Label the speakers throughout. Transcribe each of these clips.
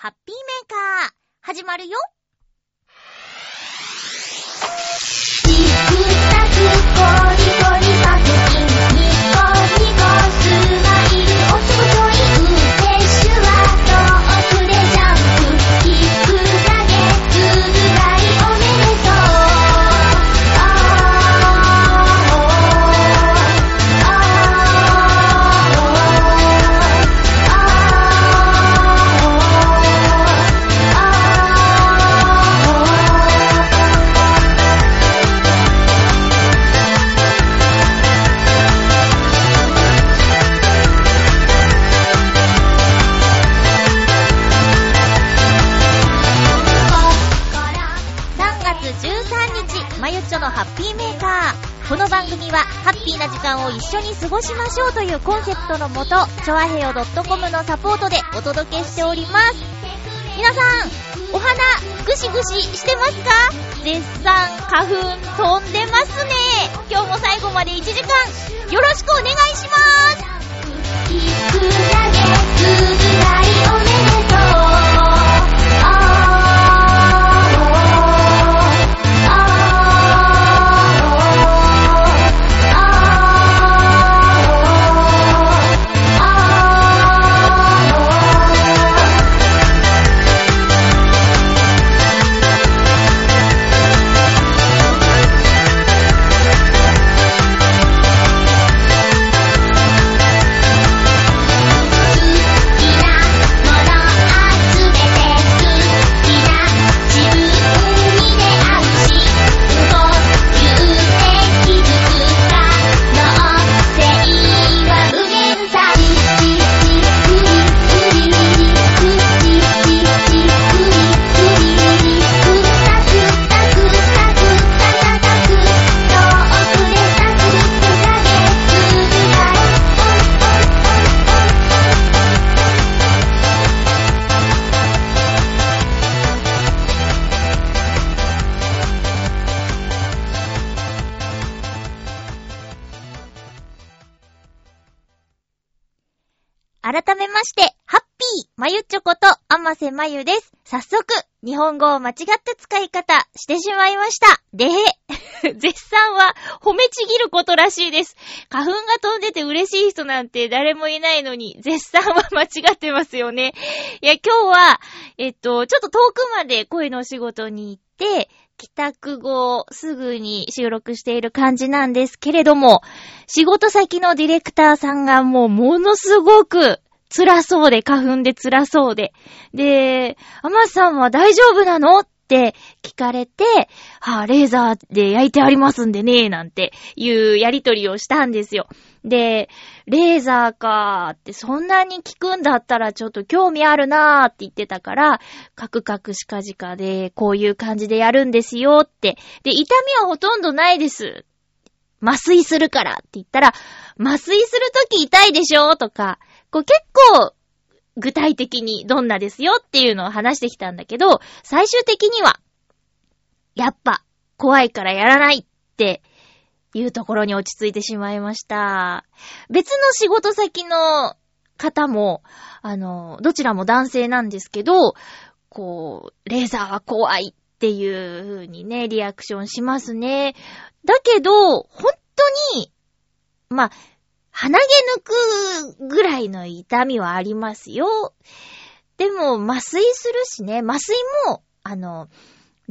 Speaker 1: ハッピーメーカー、始まるよ。
Speaker 2: こ
Speaker 1: の番組は、ハッピーな時間を一緒に過ごしましょうというコンセプトのもと、ちょあへよ .com のサポートでお届けしております。皆さん、お花、ぐしぐししてますか？絶賛花粉飛んでますね。今日も最後まで1時間、よろしくお願いしますこと、あまゆです。早速、日本語を間違った使い方してしまいました。で、絶賛は褒めちぎることらしいです。花粉が飛んでて嬉しい人なんて誰もいないのに、絶賛は間違ってますよね。いや、今日は、えっと、ちょっと遠くまで声のお仕事に行って、帰宅後すぐに収録している感じなんですけれども、仕事先のディレクターさんがもうものすごく辛そうで、花粉で辛そうで。で、アマさんは大丈夫なの？って聞かれて、はあ、レーザーで焼いてありますんでね、なんていうやりとりをしたんですよ。で、レーザーかーってそんなに効くんだったらちょっと興味あるなーって言ってたから、カクカクシカジカでこういう感じでやるんですよって。で、痛みはほとんどないです。麻酔するからって言ったら、麻酔するとき痛いでしょ？とか、こう結構具体的にどんなですよっていうのを話してきたんだけど、最終的には、やっぱ怖いからやらないっていうところに落ち着いてしまいました。別の仕事先の方も、あの、どちらも男性なんですけど、こう、レーザーは怖いっていう風にね、リアクションしますね。だけど、本当に、まあ、鼻毛抜くぐらいの痛みはありますよ。でも、麻酔するしね、麻酔も、あの、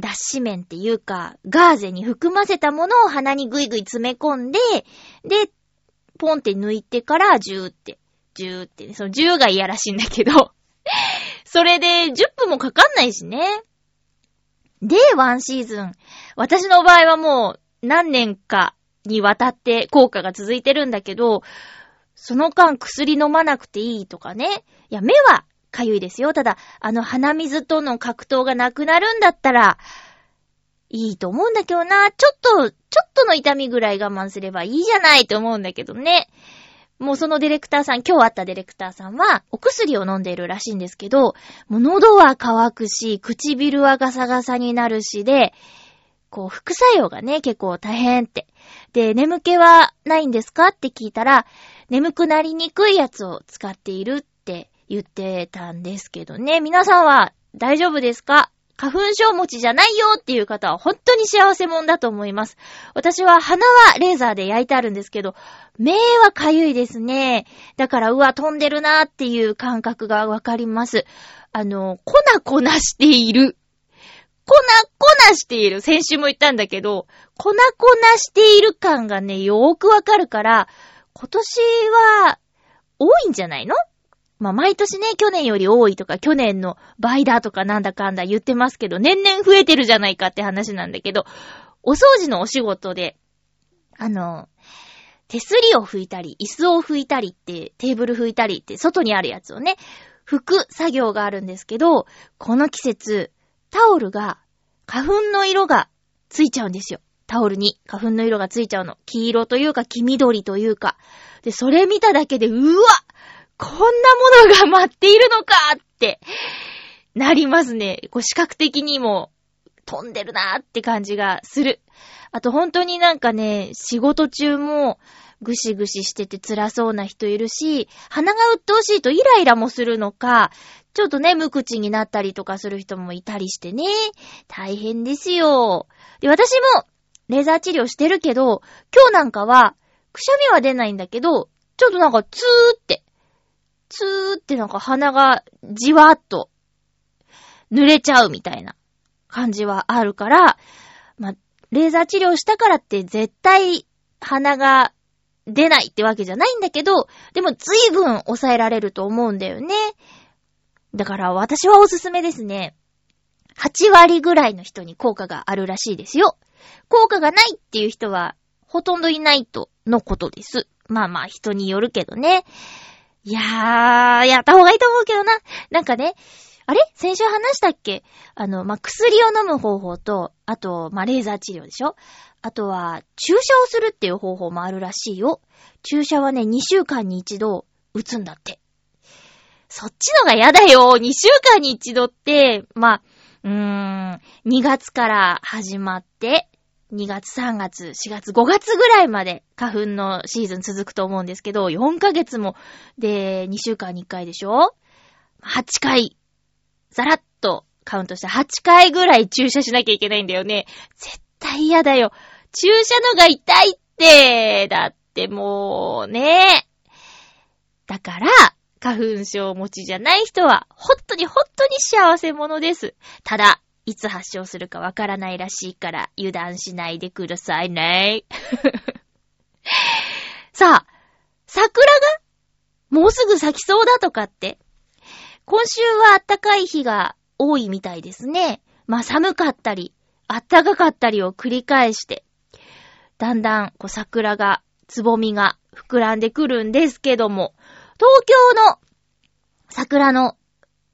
Speaker 1: 脱脂綿っていうか、ガーゼに含ませたものを鼻にぐいぐい詰め込んで、で、ポンって抜いてから、ジューって、ジューってね、そのジューが嫌らしいんだけど、それで10分もかかんないしね。で、ワンシーズン。私の場合はもう何年かにわたって効果が続いてるんだけど、その間薬飲まなくていいとかね。いや、目はかゆいですよ。ただ、あの鼻水との格闘がなくなるんだったら、いいと思うんだけどな。ちょっと、ちょっとの痛みぐらい我慢すればいいじゃないと思うんだけどね。もうそのディレクターさん、今日会ったディレクターさんは、お薬を飲んでいるらしいんですけど、もう喉は乾くし、唇はガサガサになるしで、こう、副作用がね、結構大変って。で、眠気はないんですかって聞いたら、眠くなりにくいやつを使っているって言ってたんですけどね。皆さんは大丈夫ですか？花粉症持ちじゃないよっていう方は本当に幸せもんだと思います。私は鼻はレーザーで焼いてあるんですけど、目はかゆいですね。だから、うわ、飛んでるなっていう感覚がわかります。あの、粉粉している。粉粉している。先週も言ったんだけど、粉粉している感がね、よーくわかるから、今年は、多いんじゃないの？まあ、毎年ね、去年より多いとか、去年の倍だとかなんだかんだ言ってますけど、年々増えてるじゃないかって話なんだけど、お掃除のお仕事で、あの、手すりを拭いたり、椅子を拭いたりって、テーブル拭いたりって、外にあるやつをね、拭く作業があるんですけど、この季節、タオルが、花粉の色がついちゃうんですよ。タオルに花粉の色がついちゃうの。黄色というか黄緑というか。で、それ見ただけで、うわこんなものが待っているのかって、なりますね。こう視覚的にも飛んでるなーって感じがする。あと本当になんかね、仕事中もぐしぐししてて辛そうな人いるし、鼻が鬱陶しいとイライラもするのか、ちょっとね、無口になったりとかする人もいたりしてね、大変ですよ。で、私もレーザー治療してるけど、今日なんかは、くしゃみは出ないんだけど、ちょっとなんかツーって、ツーってなんか鼻がじわっと濡れちゃうみたいな感じはあるから、まあ、レーザー治療したからって絶対鼻が出ないってわけじゃないんだけど、でも随分抑えられると思うんだよね。だから私はおすすめですね。8割ぐらいの人に効果があるらしいですよ。効果がないっていう人はほとんどいないとのことです。まあまあ人によるけどね。いやー、やった方がいいと思うけどな。なんかね、あれ？先週話したっけ？あの、まあ、薬を飲む方法と、あと、まあ、レーザー治療でしょ？あとは、注射をするっていう方法もあるらしいよ。注射はね、2週間に一度打つんだって。そっちのが嫌だよ !2 週間に一度って、まあ、うーん、2月から始まって、2月、3月、4月、5月ぐらいまで花粉のシーズン続くと思うんですけど、4ヶ月も、で、2週間に1回でしょ ?8 回、ざらっとカウントして8回ぐらい注射しなきゃいけないんだよね。絶対嫌だよ。注射のが痛いって、だってもうね。だから、花粉症持ちじゃない人は、ほんとにほんとに幸せ者です。ただ、いつ発症するかわからないらしいから油断しないでくださいね。さあ、桜がもうすぐ咲きそうだとかって。今週は暖かい日が多いみたいですね。まあ寒かったり、暖かかったりを繰り返して、だんだんこう桜が、つぼみが膨らんでくるんですけども、東京の桜の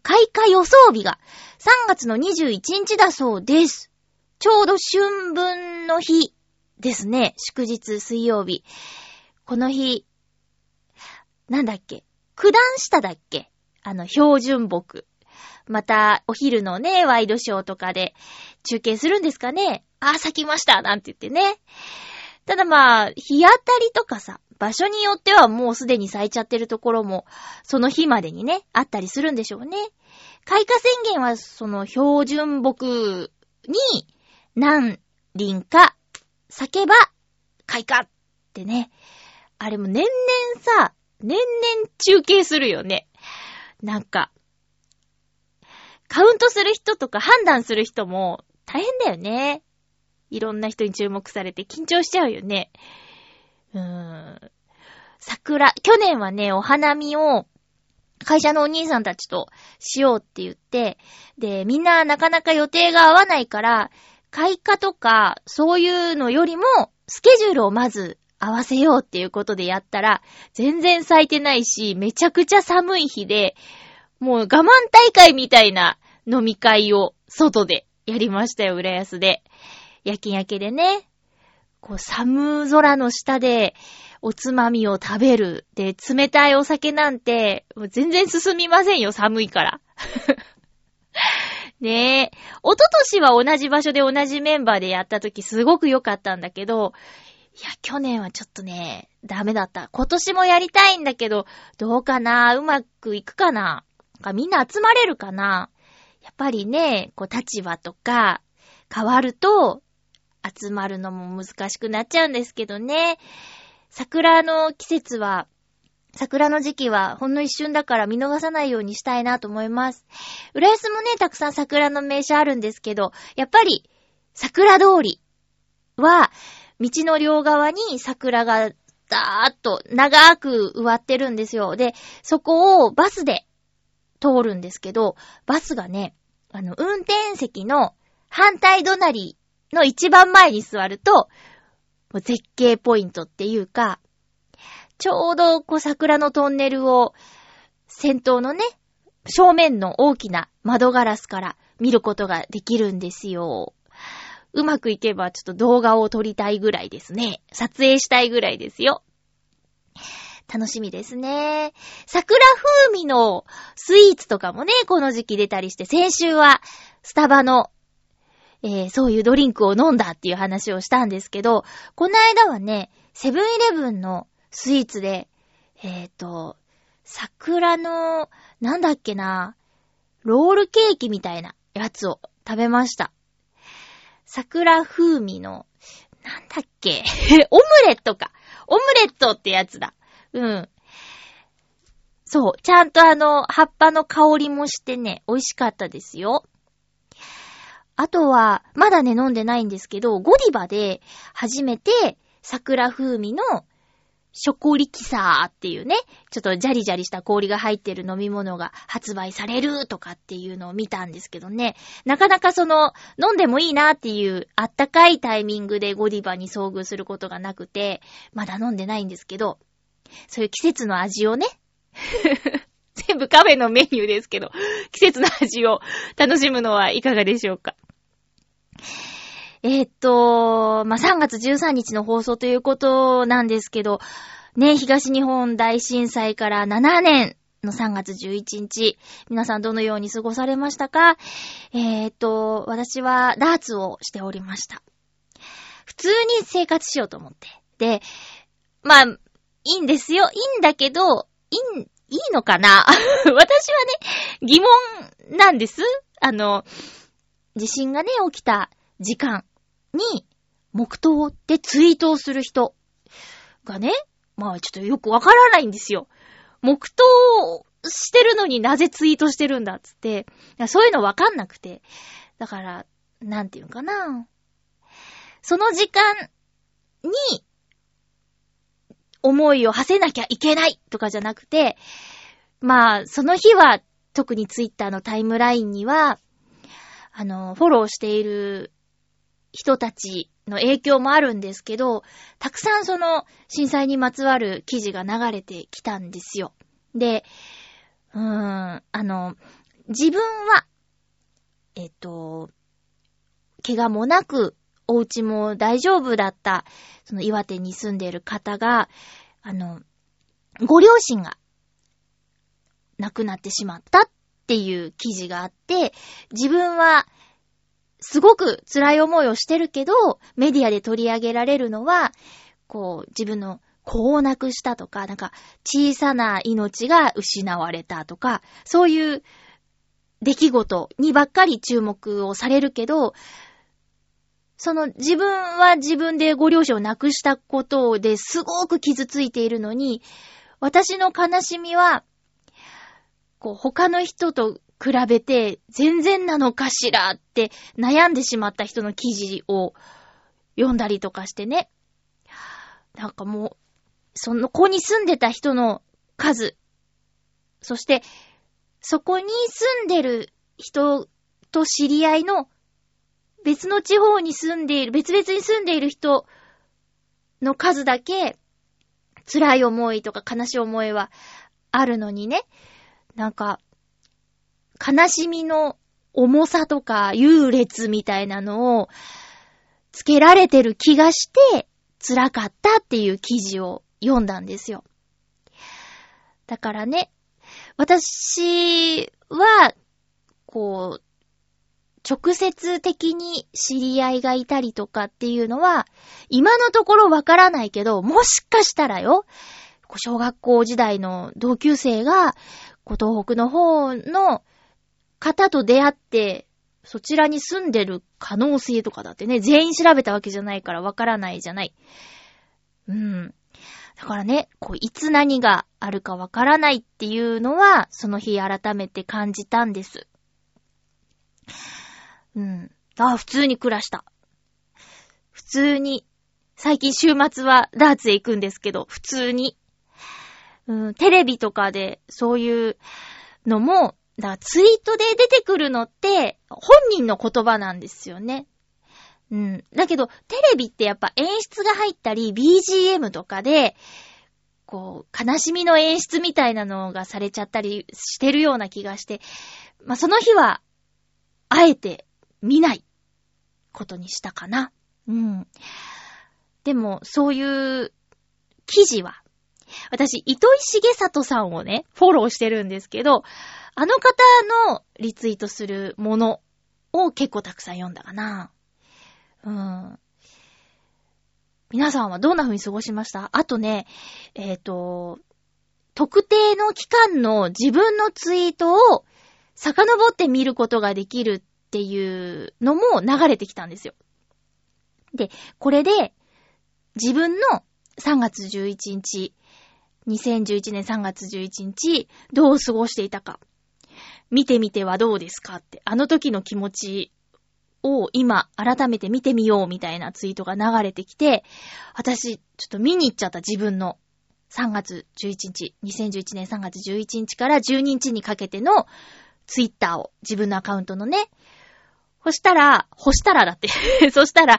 Speaker 1: 開花予想日が3月の21日だそうです。ちょうど春分の日ですね。祝日水曜日。この日、なんだっけ？九段下だっけ？あの、標準木。また、お昼のね、ワイドショーとかで中継するんですかね？あ、咲きましたなんて言ってね。ただまあ、日当たりとかさ、場所によってはもうすでに咲いちゃってるところも、その日までにね、あったりするんでしょうね。開花宣言はその標準木に何輪か咲けば開花ってね。あれも年々さ、年々中継するよね。なんか、カウントする人とか判断する人も大変だよね。いろんな人に注目されて緊張しちゃうよね。桜、去年はね、お花見を会社のお兄さんたちとしようって言って、で、みんななかなか予定が合わないから、開花とか、そういうのよりも、スケジュールをまず合わせようっていうことでやったら、全然咲いてないし、めちゃくちゃ寒い日で、もう我慢大会みたいな飲み会を外でやりましたよ、浦安で。夜勤明けでね。こう、寒空の下で、おつまみを食べる。で、冷たいお酒なんて、もう全然進みませんよ、寒いから。ねえ。おととしは同じ場所で同じメンバーでやった時すごく良かったんだけど、いや、去年はちょっとね、ダメだった。今年もやりたいんだけど、どうかなうまくいくかなみんな集まれるかなやっぱりね、こう立場とか変わると集まるのも難しくなっちゃうんですけどね。桜の季節は、桜の時期はほんの一瞬だから見逃さないようにしたいなと思います。浦安もね、たくさん桜の名所あるんですけど、やっぱり桜通りは、道の両側に桜がダーッと長く植わってるんですよ。で、そこをバスで通るんですけど、バスがね、あの、運転席の反対隣の一番前に座ると、もう絶景ポイントっていうか、ちょうどこう桜のトンネルを先頭のね、正面の大きな窓ガラスから見ることができるんですよ。うまくいけばちょっと動画を撮りたいぐらいですね。撮影したいぐらいですよ。楽しみですね。桜風味のスイーツとかもね、この時期出たりして、先週はスタバの、えー、そういうドリンクを飲んだっていう話をしたんですけど、この間はね、セブンイレブンのスイーツで、えっ、ー、と、桜の、なんだっけな、ロールケーキみたいなやつを食べました。桜風味の、なんだっけ オムレットか。オムレットってやつだ。うん。そう。ちゃんとあの、葉っぱの香りもしてね、美味しかったですよ。あとは、まだね、飲んでないんですけど、ゴディバで初めて桜風味のショコリキサーっていうね、ちょっとジャリジャリした氷が入ってる飲み物が発売されるとかっていうのを見たんですけどね、なかなかその、飲んでもいいなっていうあったかいタイミングでゴディバに遭遇することがなくて、まだ飲んでないんですけど、そういう季節の味をね、全部カフェのメニューですけど、季節の味を楽しむのはいかがでしょうか。えー、っと、まあ、3月13日の放送ということなんですけど、ね、東日本大震災から7年の3月11日、皆さんどのように過ごされましたか？えー、っと、私はダーツをしておりました。普通に生活しようと思って。で、まあ、いいんですよ。いいんだけど、いい、いいのかな？私はね、疑問なんです。あの、地震がね、起きた時間に、黙祷ってツイートをする人がね、まあちょっとよくわからないんですよ。黙祷してるのになぜツイートしてるんだっつって、そういうのわかんなくて。だから、なんていうかな。その時間に、思いを馳せなきゃいけないとかじゃなくて、まあ、その日は、特にツイッターのタイムラインには、あの、フォローしている人たちの影響もあるんですけど、たくさんその震災にまつわる記事が流れてきたんですよ。で、うーん、あの、自分は、えっと、怪我もなくお家も大丈夫だった、その岩手に住んでいる方が、あの、ご両親が亡くなってしまったっていう記事があって、自分はすごく辛い思いをしてるけど、メディアで取り上げられるのは、こう、自分の子を亡くしたとか、なんか、小さな命が失われたとか、そういう出来事にばっかり注目をされるけど、その自分は自分でご両親を亡くしたことですごく傷ついているのに、私の悲しみは、こう他の人と比べて全然なのかしらって悩んでしまった人の記事を読んだりとかしてね。なんかもう、その子に住んでた人の数、そして、そこに住んでる人と知り合いの別の地方に住んでいる、別々に住んでいる人の数だけ、辛い思いとか悲しい思いはあるのにね、なんか、悲しみの重さとか優劣みたいなのをつけられてる気がして辛かったっていう記事を読んだんですよ。だからね、私は、こう、直接的に知り合いがいたりとかっていうのは、今のところわからないけど、もしかしたらよ、小学校時代の同級生が、東北の方の方と出会って、そちらに住んでる可能性とかだってね、全員調べたわけじゃないからわからないじゃない。うん。だからね、こう、いつ何があるかわからないっていうのは、その日改めて感じたんです。うん。あ、普通に暮らした。普通に、最近週末はダーツへ行くんですけど、普通に。うん、テレビとかでそういうのも、だツイートで出てくるのって、本人の言葉なんですよね。うん。だけど、テレビってやっぱ演出が入ったり、BGM とかで、こう、悲しみの演出みたいなのがされちゃったりしてるような気がして、まあ、その日は、あえて見ないことにしたかな。うん。でも、そういう記事は、私、糸井重里さんをね、フォローしてるんですけど、あの方のリツイートするものを結構たくさん読んだかな。うん。皆さんはどんな風に過ごしました？あとね、えっ、ー、と、特定の期間の自分のツイートを遡って見ることができるっていうのも流れてきたんですよ。で、これで自分の3月11日、2011年3月11日、どう過ごしていたか。見てみてはどうですかって、あの時の気持ちを今改めて見てみようみたいなツイートが流れてきて、私、ちょっと見に行っちゃった自分の3月11日、2011年3月11日から12日にかけてのツイッターを、自分のアカウントのね、そしたら、干したらだって そしたら、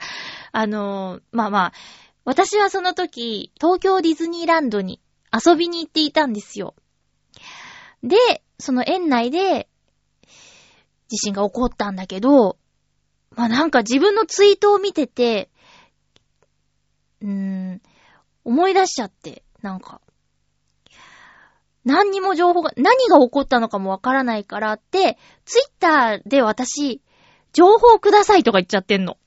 Speaker 1: あのー、まあまあ、私はその時、東京ディズニーランドに遊びに行っていたんですよ。で、その園内で、地震が起こったんだけど、まあ、なんか自分のツイートを見てて、うーん、思い出しちゃって、なんか、何にも情報が、何が起こったのかもわからないからって、ツイッターで私、情報くださいとか言っちゃってんの。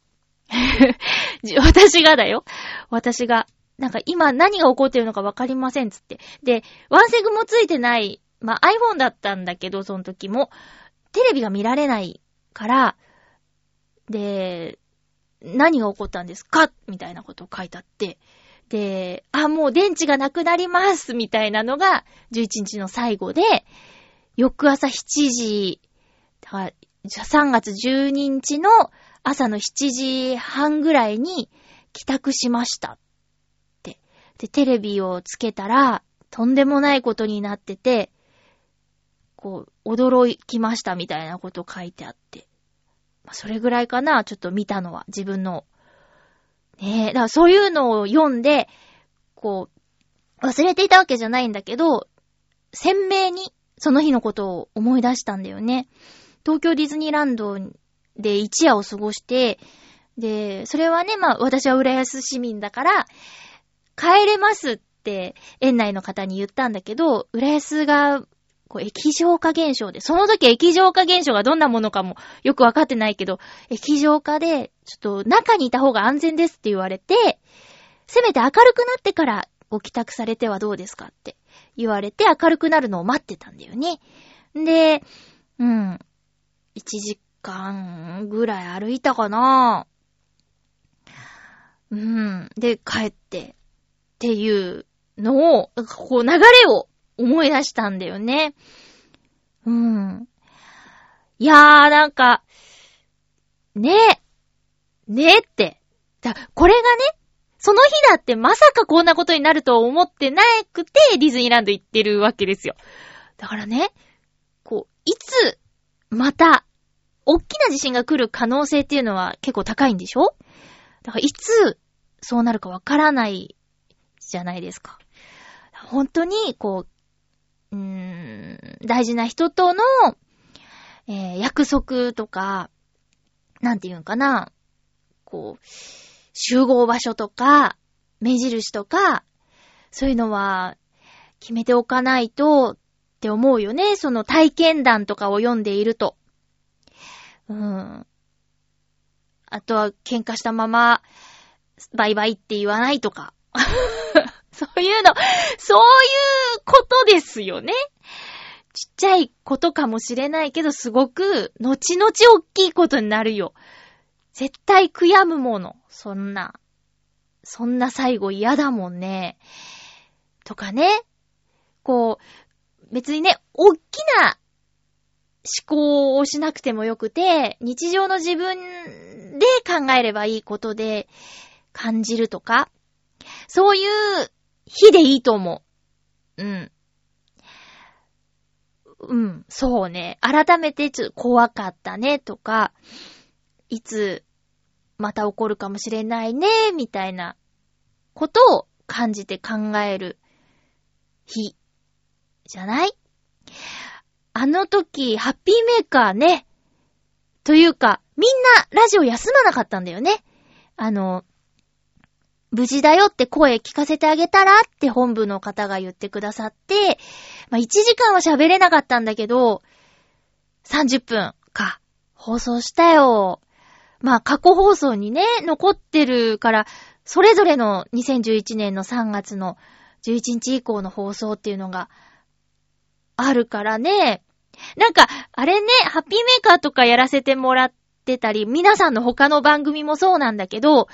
Speaker 1: 私がだよ。私が。なんか今何が起こってるのかわかりませんつって。で、ワンセグもついてない、まあ、iPhone だったんだけど、その時も、テレビが見られないから、で、何が起こったんですか？みたいなことを書いてあって、で、あ、もう電池がなくなりますみたいなのが11日の最後で、翌朝7時、3月12日の朝の7時半ぐらいに帰宅しましたって。で、テレビをつけたら、とんでもないことになってて、こう、驚きましたみたいなこと書いてあって。まあ、それぐらいかな、ちょっと見たのは、自分の。ねえ、だからそういうのを読んで、こう、忘れていたわけじゃないんだけど、鮮明にその日のことを思い出したんだよね。東京ディズニーランドで一夜を過ごして、で、それはね、まあ私は浦安市民だから、帰れますって園内の方に言ったんだけど、浦安がこう、液状化現象で、その時液状化現象がどんなものかもよくわかってないけど、液状化で、ちょっと中にいた方が安全ですって言われて、せめて明るくなってからご帰宅されてはどうですかって言われて明るくなるのを待ってたんだよね。で、うん。1時間ぐらい歩いたかなうん。で、帰って、っていうのを、こう流れを思い出したんだよね。うん。いやー、なんか、ねえ、ねえって。だ、これがね、その日だってまさかこんなことになると思ってなくて、ディズニーランド行ってるわけですよ。だからね、こう、いつ、また、大きな地震が来る可能性っていうのは結構高いんでしょ？だからいつ、そうなるかわからないじゃないですか。本当に、こう、うーん、大事な人との、えー、約束とか、なんて言うんかな、こう、集合場所とか、目印とか、そういうのは、決めておかないと、って思うよね。その体験談とかを読んでいると。うん。あとは喧嘩したまま、バイバイって言わないとか。そういうの、そういうことですよね。ちっちゃいことかもしれないけど、すごく、後々大きいことになるよ。絶対悔やむもの。そんな。そんな最後嫌だもんね。とかね。こう、別にね、大きな思考をしなくてもよくて、日常の自分で考えればいいことで感じるとか、そういう日でいいと思う。うん。うん、そうね。改めてちょっと怖かったねとか、いつまた起こるかもしれないね、みたいなことを感じて考える日じゃない？あの時、ハッピーメーカーね。というか、みんなラジオ休まなかったんだよね。あの、無事だよって声聞かせてあげたらって本部の方が言ってくださって、まあ、1時間は喋れなかったんだけど、30分か、放送したよ。まあ、過去放送にね、残ってるから、それぞれの2011年の3月の11日以降の放送っていうのがあるからね。なんか、あれね、ハッピーメーカーとかやらせてもらってたり、皆さんの他の番組もそうなんだけど、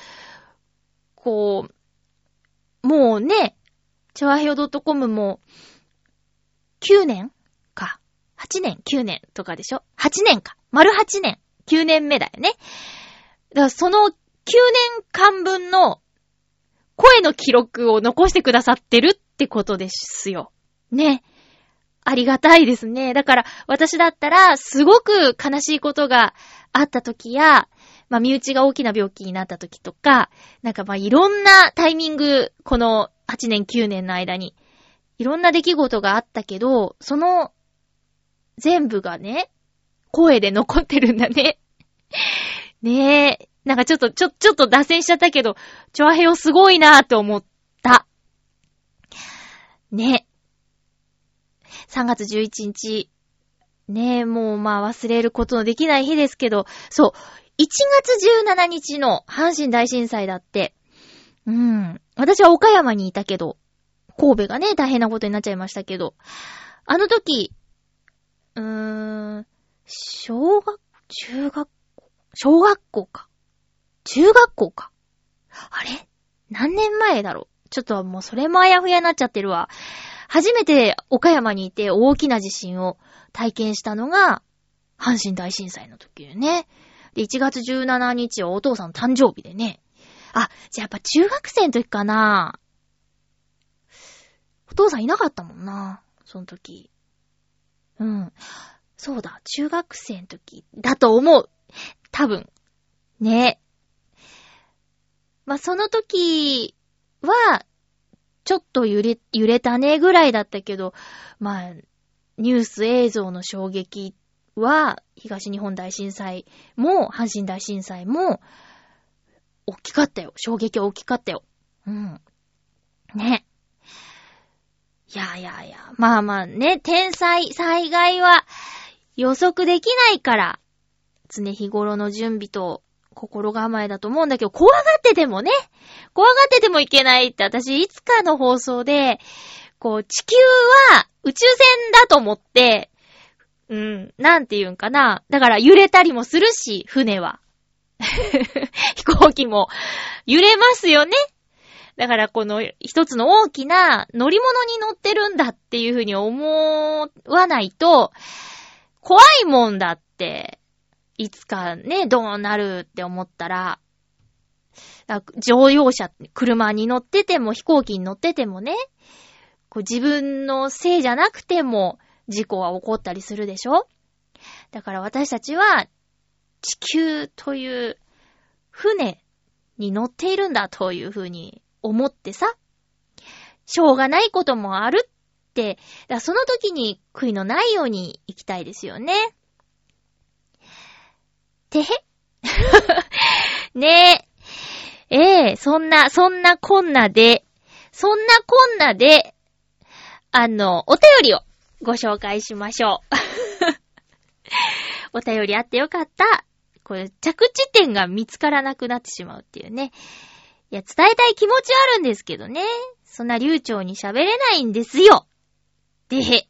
Speaker 1: こう、もうね、チョアヘオ .com も、9年か。8年、9年とかでしょ ?8 年か。丸8年。9年目だよね。だからその9年間分の声の記録を残してくださってるってことですよ。ね。ありがたいですね。だから、私だったら、すごく悲しいことがあった時や、まあ、身内が大きな病気になった時とか、なんかまあ、いろんなタイミング、この8年9年の間に、いろんな出来事があったけど、その、全部がね、声で残ってるんだね。ねえ。なんかちょっと、ちょ、ちょっと脱線しちゃったけど、チョアヘヨすごいなーって思った。ね。3月11日。ねえ、もうまあ忘れることのできない日ですけど、そう、1月17日の阪神大震災だって。うん。私は岡山にいたけど、神戸がね、大変なことになっちゃいましたけど、あの時、うーん、小学、中学校、小学校か。中学校か。あれ？何年前だろう？ちょっともうそれもあやふやになっちゃってるわ。初めて岡山にいて大きな地震を体験したのが、阪神大震災の時でね。で、1月17日はお父さんの誕生日でね。あ、じゃあやっぱ中学生の時かな。お父さんいなかったもんな。その時。うん。そうだ、中学生の時だと思う。多分。ね。まあ、その時は、ちょっと揺れ、揺れたねぐらいだったけど、まあ、ニュース映像の衝撃は、東日本大震災も、阪神大震災も、大きかったよ。衝撃は大きかったよ。うん。ね。いやいやいや、まあまあね、天災、災害は予測できないから、常日頃の準備と心構えだと思うんだけど、怖がっててもね、怖がっててもいけないって私、いつかの放送で、こう、地球は宇宙船だと思って、うん、なんて言うんかな。だから揺れたりもするし、船は。飛行機も揺れますよね。だからこの一つの大きな乗り物に乗ってるんだっていうふうに思わないと、怖いもんだって、いつかね、どうなるって思ったら、乗用車、車に乗ってても飛行機に乗っててもね、こう自分のせいじゃなくても事故は起こったりするでしょ？だから私たちは地球という船に乗っているんだというふうに思ってさ、しょうがないこともあるって、だその時に悔いのないように生きたいですよね。てへ ねえ。ええそんな、そんなこんなで、そんなこんなで、あの、お便りをご紹介しましょう。お便りあってよかった。これ、着地点が見つからなくなってしまうっていうね。いや、伝えたい気持ちはあるんですけどね。そんな流暢に喋れないんですよ。でへ。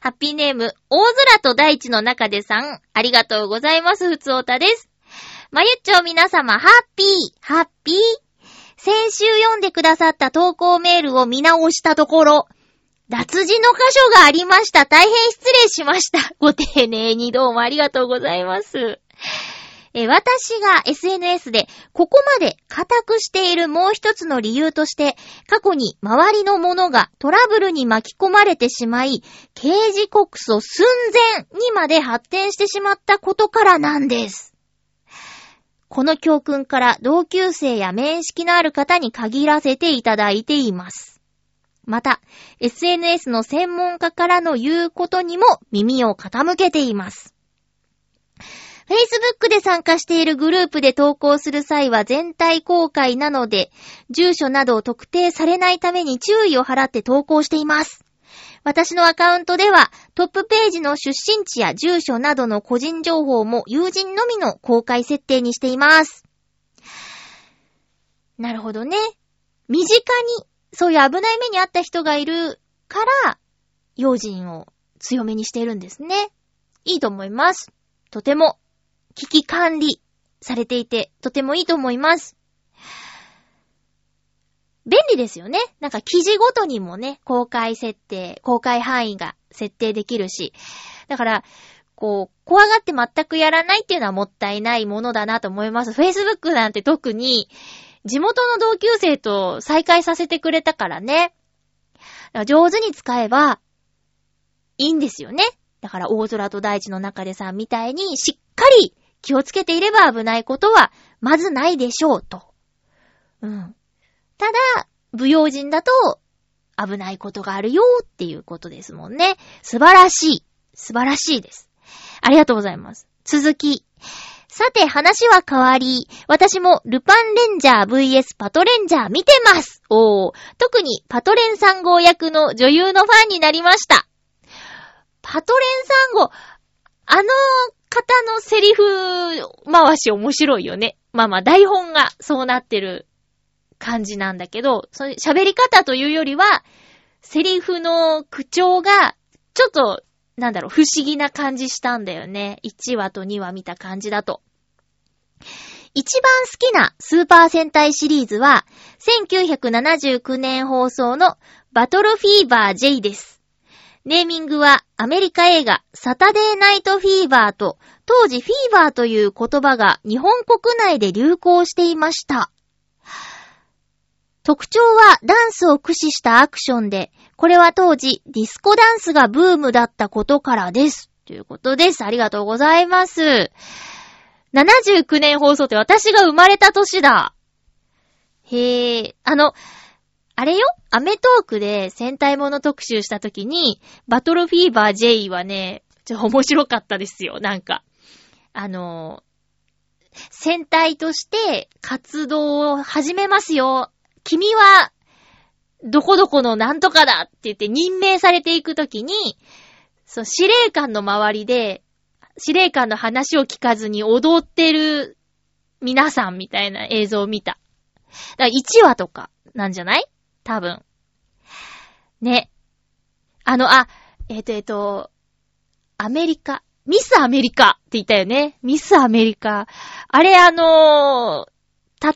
Speaker 1: ハッピーネーム、大空と大地の中でさん、ありがとうございます、ふつおたです。まゆっちょ皆様、ハッピー、ハッピー。先週読んでくださった投稿メールを見直したところ、脱字の箇所がありました。大変失礼しました。ご丁寧にどうもありがとうございます。え私が SNS でここまで固くしているもう一つの理由として、過去に周りの者がトラブルに巻き込まれてしまい、刑事告訴寸前にまで発展してしまったことからなんです。この教訓から同級生や面識のある方に限らせていただいています。また、SNS の専門家からの言うことにも耳を傾けています。Facebook で参加しているグループで投稿する際は全体公開なので、住所などを特定されないために注意を払って投稿しています。私のアカウントでは、トップページの出身地や住所などの個人情報も友人のみの公開設定にしています。なるほどね。身近にそういう危ない目にあった人がいるから、用心を強めにしているんですね。いいと思います。とても、危機管理されていて、とてもいいと思います。便利ですよね。なんか記事ごとにもね、公開設定、公開範囲が設定できるし。だから、こう、怖がって全くやらないっていうのはもったいないものだなと思います。Facebook なんて特に、地元の同級生と再会させてくれたからね。ら上手に使えば、いいんですよね。だから大空と大地の中でさみたいにしっかり気をつけていれば危ないことはまずないでしょうと。うん。ただ、不用心だと危ないことがあるよっていうことですもんね。素晴らしい。素晴らしいです。ありがとうございます。続き。さて話は変わり、私もルパンレンジャー VS パトレンジャー見てますおー、特にパトレン3号役の女優のファンになりました。パトレン3号、あの方のセリフ回し面白いよね。まあまあ台本がそうなってる感じなんだけど、喋り方というよりは、セリフの口調が、ちょっと、なんだろう、不思議な感じしたんだよね。1話と2話見た感じだと。一番好きなスーパー戦隊シリーズは、1979年放送のバトルフィーバー J です。ネーミングはアメリカ映画サタデーナイトフィーバーと当時フィーバーという言葉が日本国内で流行していました。特徴はダンスを駆使したアクションで、これは当時ディスコダンスがブームだったことからです。ということです。ありがとうございます。79年放送って私が生まれた年だ。へえ、あの、あれよ？アメトークで戦隊もの特集した時に、バトルフィーバー J はね、ちょっと面白かったですよ、なんか。あの、戦隊として活動を始めますよ。君は、どこどこのなんとかだって言って任命されていくときに、そう、司令官の周りで、司令官の話を聞かずに踊ってる皆さんみたいな映像を見た。だから1話とかなんじゃない？多分。ね。あの、あ、えっ、と、えっ、と、アメリカ。ミスアメリカって言ったよね。ミスアメリカ。あれあのー戦う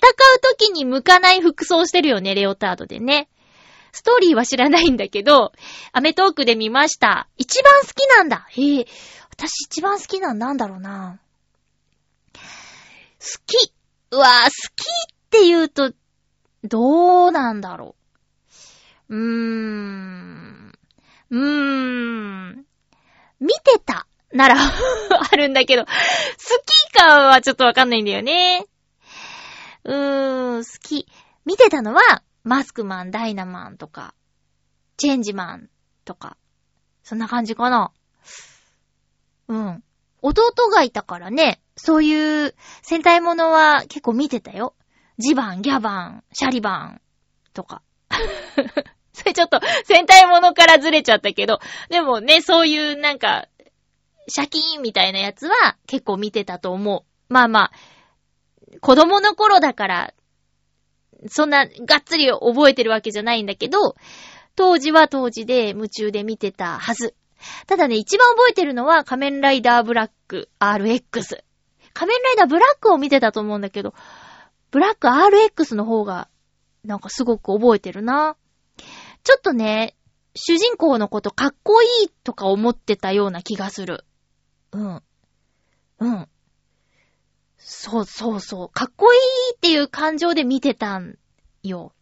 Speaker 1: 時に向かない服装してるよね、レオタードでね。ストーリーは知らないんだけど、アメトークで見ました。一番好きなんだ。へえ、私一番好きなんなんだろうな。好き。うわぁ、好きって言うと、どうなんだろう。うーん。うーん。見てたなら、あるんだけど、好きかはちょっとわかんないんだよね。うーん、好き。見てたのは、マスクマン、ダイナマンとか、チェンジマンとか、そんな感じかな。うん。弟がいたからね、そういう戦隊ものは結構見てたよ。ジバン、ギャバン、シャリバンとか。それちょっと戦隊ものからずれちゃったけど、でもね、そういうなんか、シャキーンみたいなやつは結構見てたと思う。まあまあ、子供の頃だから、そんながっつり覚えてるわけじゃないんだけど、当時は当時で夢中で見てたはず。ただね、一番覚えてるのは仮面ライダーブラック RX。仮面ライダーブラックを見てたと思うんだけど、ブラック RX の方が、なんかすごく覚えてるな。ちょっとね、主人公のことかっこいいとか思ってたような気がする。うん。うん。そうそうそう。かっこいいっていう感情で見てたんよ。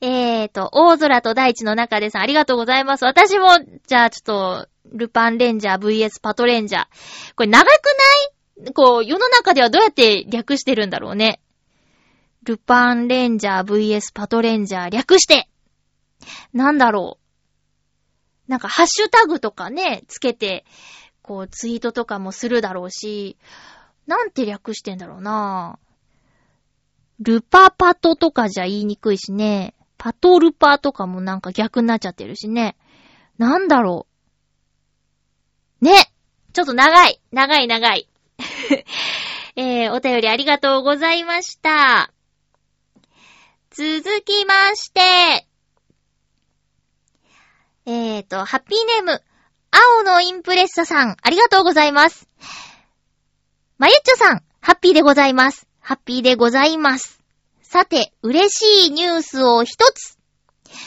Speaker 1: えーと、大空と大地の中でさん、ありがとうございます。私も、じゃあちょっと、ルパンレンジャー VS パトレンジャー。これ長くない？こう、世の中ではどうやって略してるんだろうね。ルパンレンジャー VS パトレンジャー略してなんだろう。なんかハッシュタグとかね、つけて、こうツイートとかもするだろうし、なんて略してんだろうなルパパトとかじゃ言いにくいしね。パトルパとかもなんか逆になっちゃってるしね。なんだろう。ねちょっと長い長い長い えー、お便りありがとうございました。続きまして、えーと、ハッピーネーム、青のインプレッサさん、ありがとうございます。まゆっちょさん、ハッピーでございます。ハッピーでございます。さて、嬉しいニュースを一つ。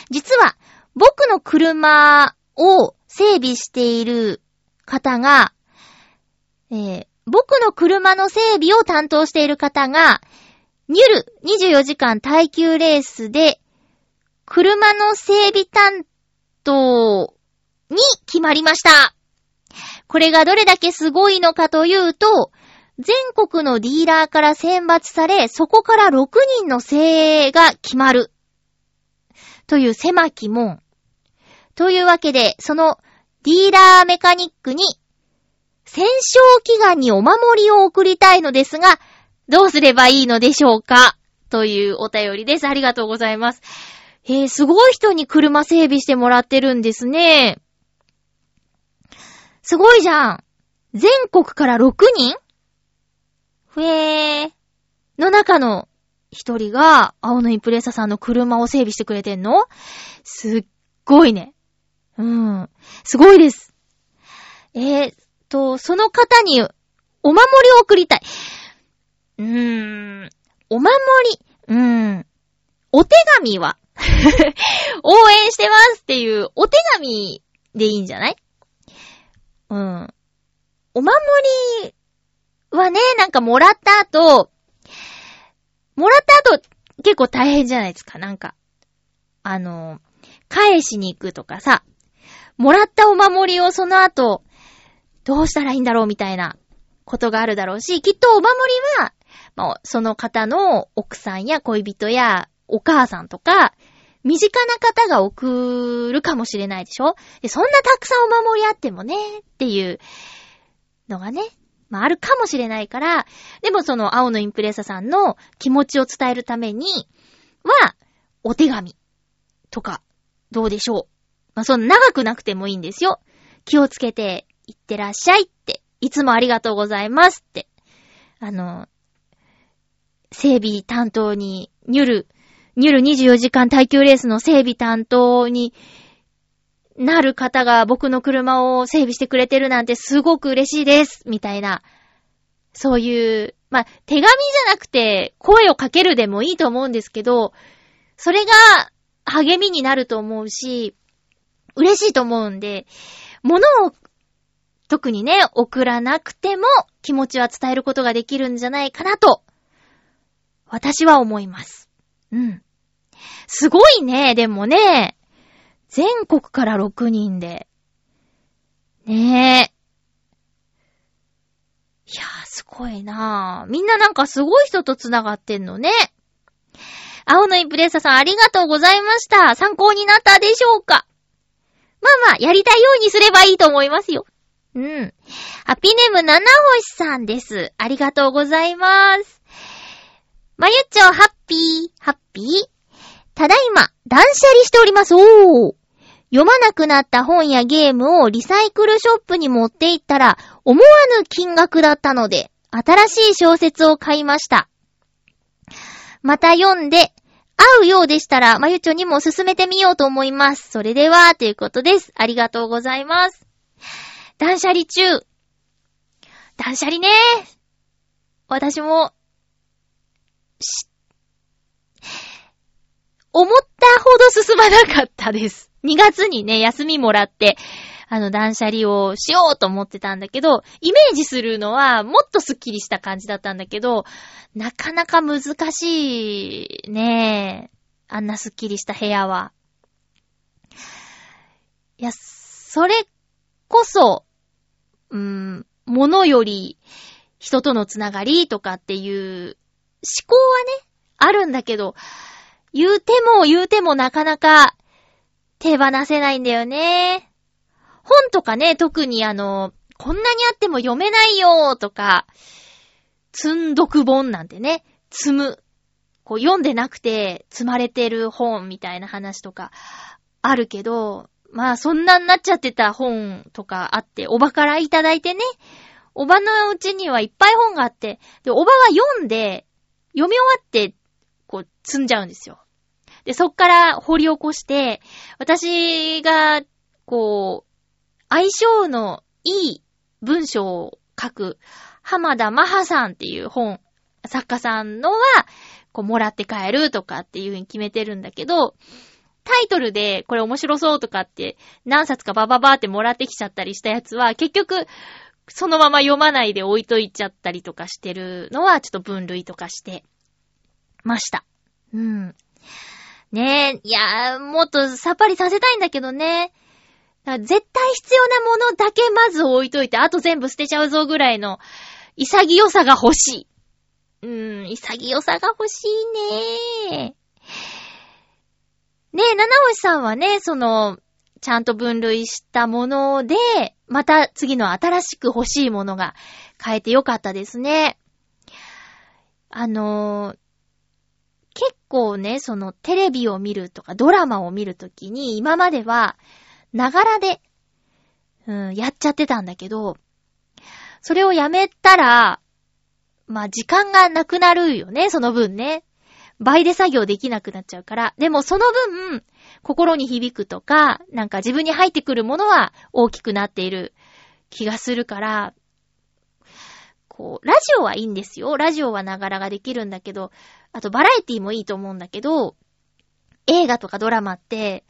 Speaker 1: 実は、僕の車を整備している方が、えー僕の車の整備を担当している方が、ニュル24時間耐久レースで、車の整備担当に決まりました。これがどれだけすごいのかというと、全国のディーラーから選抜され、そこから6人の精鋭が決まる。という狭き門。というわけで、そのディーラーメカニックに戦勝祈願にお守りを送りたいのですが、どうすればいいのでしょうか？というお便りです。ありがとうございます。えー、すごい人に車整備してもらってるんですね。すごいじゃん。全国から6人？ふえー。の中の一人が、青のインプレッサさんの車を整備してくれてんの？すっごいね。うん。すごいです。えー、と、その方に、お守りを送りたい。うーん、お守り、うーん、お手紙は、応援してますっていう、お手紙でいいんじゃない？うん。お守りはね、なんかもらった後、もらった後、結構大変じゃないですか、なんか。あの、返しに行くとかさ、もらったお守りをその後、どうしたらいいんだろうみたいなことがあるだろうし、きっとお守りは、まあ、その方の奥さんや恋人やお母さんとか、身近な方が送るかもしれないでしょ？でそんなたくさんお守りあってもね、っていうのがね、まああるかもしれないから、でもその青のインプレッサさんの気持ちを伝えるためには、お手紙とか、どうでしょう？まあその長くなくてもいいんですよ。気をつけていってらっしゃいって、いつもありがとうございますって。あの、整備担当に、ニュル、ニュル24時間耐久レースの整備担当になる方が僕の車を整備してくれてるなんてすごく嬉しいですみたいな、そういう、まあ、手紙じゃなくて声をかけるでもいいと思うんですけど、それが励みになると思うし、嬉しいと思うんで、物を特にね、送らなくても気持ちは伝えることができるんじゃないかなと、私は思います。うん。すごいね、でもね、全国から6人で。ねえ。いやー、すごいなぁ。みんななんかすごい人と繋がってんのね。青のインプレッサさんありがとうございました。参考になったでしょうかまあまあ、やりたいようにすればいいと思いますよ。うん。ハッピーネーム七星さんです。ありがとうございます。まゆっちょ、ハッピー、ハッピー。ただいま、断捨離しております。おー。読まなくなった本やゲームをリサイクルショップに持って行ったら、思わぬ金額だったので、新しい小説を買いました。また読んで、合うようでしたら、まゆちょにも進めてみようと思います。それでは、ということです。ありがとうございます。断捨離中。断捨離ね。私も、思ったほど進まなかったです。2月にね、休みもらって、あの、断捨離をしようと思ってたんだけど、イメージするのはもっとスッキリした感じだったんだけど、なかなか難しいねあんなスッキリした部屋は。いや、それこそ、うーん、物より人とのつながりとかっていう思考はね、あるんだけど、言うても言うてもなかなか手放せないんだよね。本とかね、特にあの、こんなにあっても読めないよーとか、積んどく本なんてね、積む。こう読んでなくて積まれてる本みたいな話とかあるけど、まあそんなになっちゃってた本とかあって、おばからいただいてね、おばのうちにはいっぱい本があって、で、おばは読んで、読み終わって、こう積んじゃうんですよ。で、そっから掘り起こして、私が、こう、相性のいい文章を書く、浜田マハさんっていう本、作家さんのは、こう、もらって帰るとかっていう風に決めてるんだけど、タイトルでこれ面白そうとかって何冊かバババーってもらってきちゃったりしたやつは結局そのまま読まないで置いといちゃったりとかしてるのはちょっと分類とかしてました。うん。ねえ、いやー、もっとさっぱりさせたいんだけどね。絶対必要なものだけまず置いといて、あと全部捨てちゃうぞぐらいの潔さが欲しい。うーん、潔さが欲しいねねえ、七星さんはね、その、ちゃんと分類したもので、また次の新しく欲しいものが変えてよかったですね。あのー結構ね、そのテレビを見るとかドラマを見るときに今までは、ながらで、うん、やっちゃってたんだけど、それをやめたら、まあ時間がなくなるよね、その分ね。倍で作業できなくなっちゃうから。でもその分、心に響くとか、なんか自分に入ってくるものは大きくなっている気がするから、こう、ラジオはいいんですよ。ラジオはながらができるんだけど、あとバラエティもいいと思うんだけど、映画とかドラマって、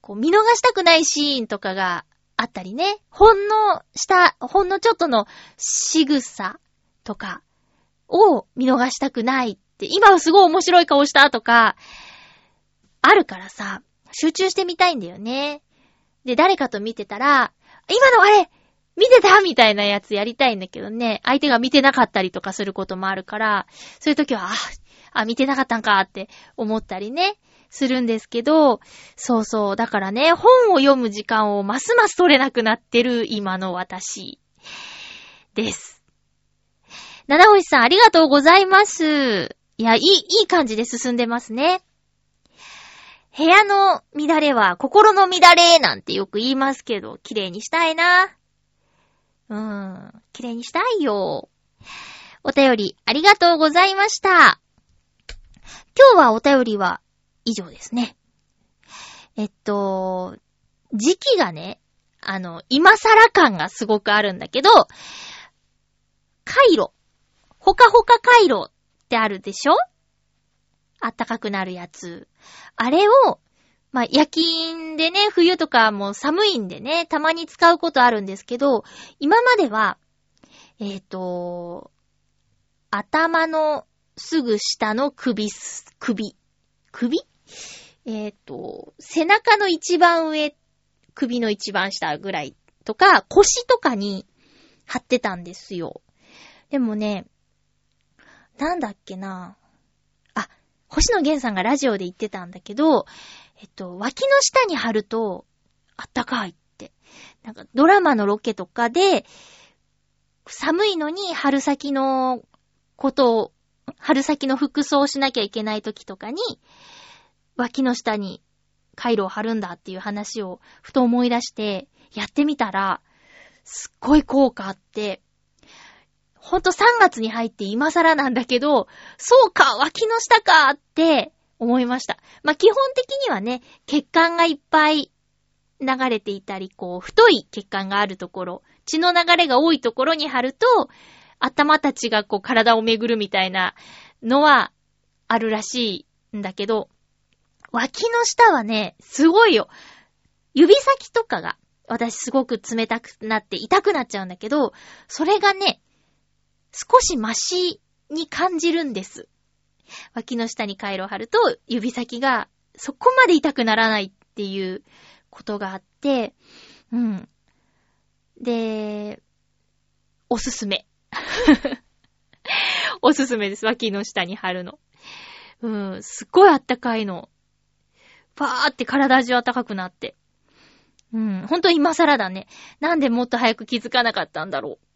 Speaker 1: こう見逃したくないシーンとかがあったりね、ほんのした、ほんのちょっとの仕草とかを見逃したくないって、今はすごい面白い顔したとか、あるからさ、集中してみたいんだよね。で、誰かと見てたら、今のあれ見てたみたいなやつやりたいんだけどね、相手が見てなかったりとかすることもあるから、そういう時は、あ、あ、見てなかったんかって思ったりね、するんですけど、そうそう、だからね、本を読む時間をますます取れなくなってる今の私です。七星さんありがとうございます。いや、いい、いい感じで進んでますね。部屋の乱れは心の乱れなんてよく言いますけど、綺麗にしたいな。うーん、綺麗にしたいよ。お便りありがとうございました。今日はお便りは以上ですね。えっと、時期がね、あの、今更感がすごくあるんだけど、カイロ。ほかほかカイロってあるでしょ？あったかくなるやつ。あれを、まあ、夜勤でね、冬とかも寒いんでね、たまに使うことあるんですけど、今までは、えっ、と、頭のすぐ下の首す、首。首？えっ、と、背中の一番上、首の一番下ぐらいとか、腰とかに貼ってたんですよ。でもね、なんだっけな。星野源さんがラジオで言ってたんだけど、えっと、脇の下に貼ると、あったかいって。なんか、ドラマのロケとかで、寒いのに春先のことを、春先の服装をしなきゃいけない時とかに、脇の下に回路を貼るんだっていう話をふと思い出して、やってみたら、すっごい効果あって、ほんと3月に入って今更なんだけど、そうか、脇の下かって思いました。まあ、基本的にはね、血管がいっぱい流れていたり、こう、太い血管があるところ、血の流れが多いところに貼ると、頭たちがこう体を巡るみたいなのはあるらしいんだけど、脇の下はね、すごいよ。指先とかが、私すごく冷たくなって痛くなっちゃうんだけど、それがね、少しマシに感じるんです。脇の下に回路を貼ると、指先がそこまで痛くならないっていうことがあって、うん。で、おすすめ。おすすめです。脇の下に貼るの。うん、すっごいあったかいの。パーって体中あったかくなって。うん、ほんと今更だね。なんでもっと早く気づかなかったんだろう。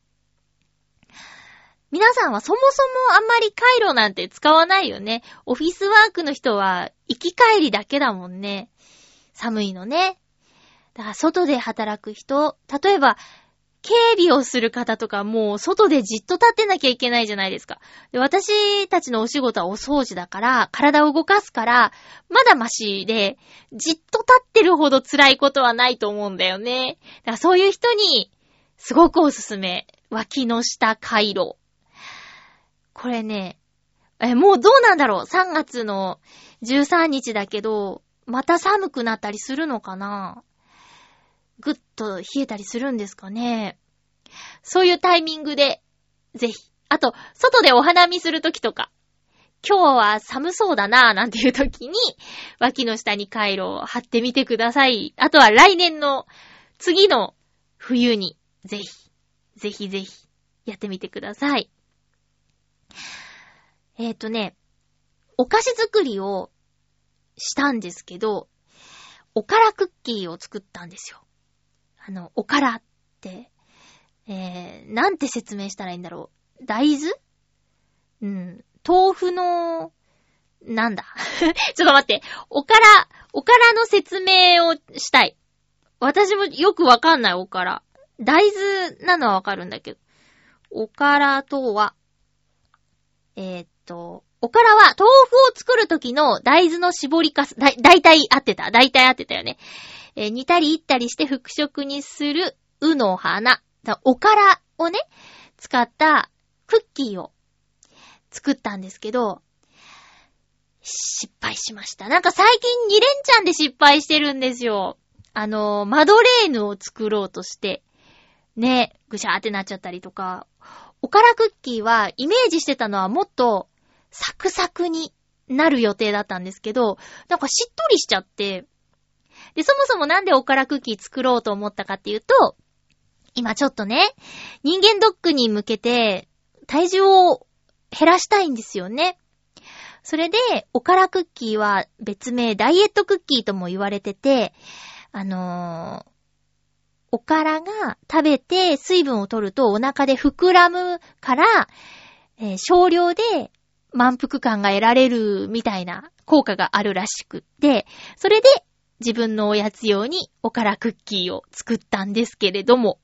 Speaker 1: 皆さんはそもそもあんまり回路なんて使わないよね。オフィスワークの人は行き帰りだけだもんね。寒いのね。だから外で働く人、例えば、警備をする方とかもう外でじっと立ってなきゃいけないじゃないですか。で私たちのお仕事はお掃除だから、体を動かすから、まだマシで、じっと立ってるほど辛いことはないと思うんだよね。だからそういう人に、すごくおすすめ。脇の下回路。これね、え、もうどうなんだろう ?3 月の13日だけど、また寒くなったりするのかな？ぐっと冷えたりするんですかね？そういうタイミングで、ぜひ。あと、外でお花見するときとか、今日は寒そうだなぁなんていうときに、脇の下に回路を貼ってみてください。あとは来年の次の冬に、ぜひ、ぜひぜひ、やってみてください。えっ、ー、とね、お菓子作りをしたんですけど、おからクッキーを作ったんですよ。あの、おからって、えー、なんて説明したらいいんだろう。大豆？うん。豆腐の、なんだ？ちょっと待って。おから、おからの説明をしたい。私もよくわかんないおから。大豆なのはわかるんだけど。おからとは、えー、っと、おからは豆腐を作るときの大豆の絞りかす、だ、だいたい合ってた。だいたい合ってたよね。えー煮たりいったりして復食にする、うの花。おからをね、使ったクッキーを作ったんですけど、失敗しました。なんか最近2連チャンで失敗してるんですよ。あの、マドレーヌを作ろうとして、ね、ぐしゃーってなっちゃったりとか、おからクッキーはイメージしてたのはもっとサクサクになる予定だったんですけど、なんかしっとりしちゃって、で、そもそもなんでおからクッキー作ろうと思ったかっていうと、今ちょっとね、人間ドックに向けて体重を減らしたいんですよね。それで、おからクッキーは別名ダイエットクッキーとも言われてて、あのー、おからが食べて水分を取るとお腹で膨らむから、えー少量で満腹感が得られるみたいな効果があるらしくって、それで自分のおやつ用におからクッキーを作ったんですけれども、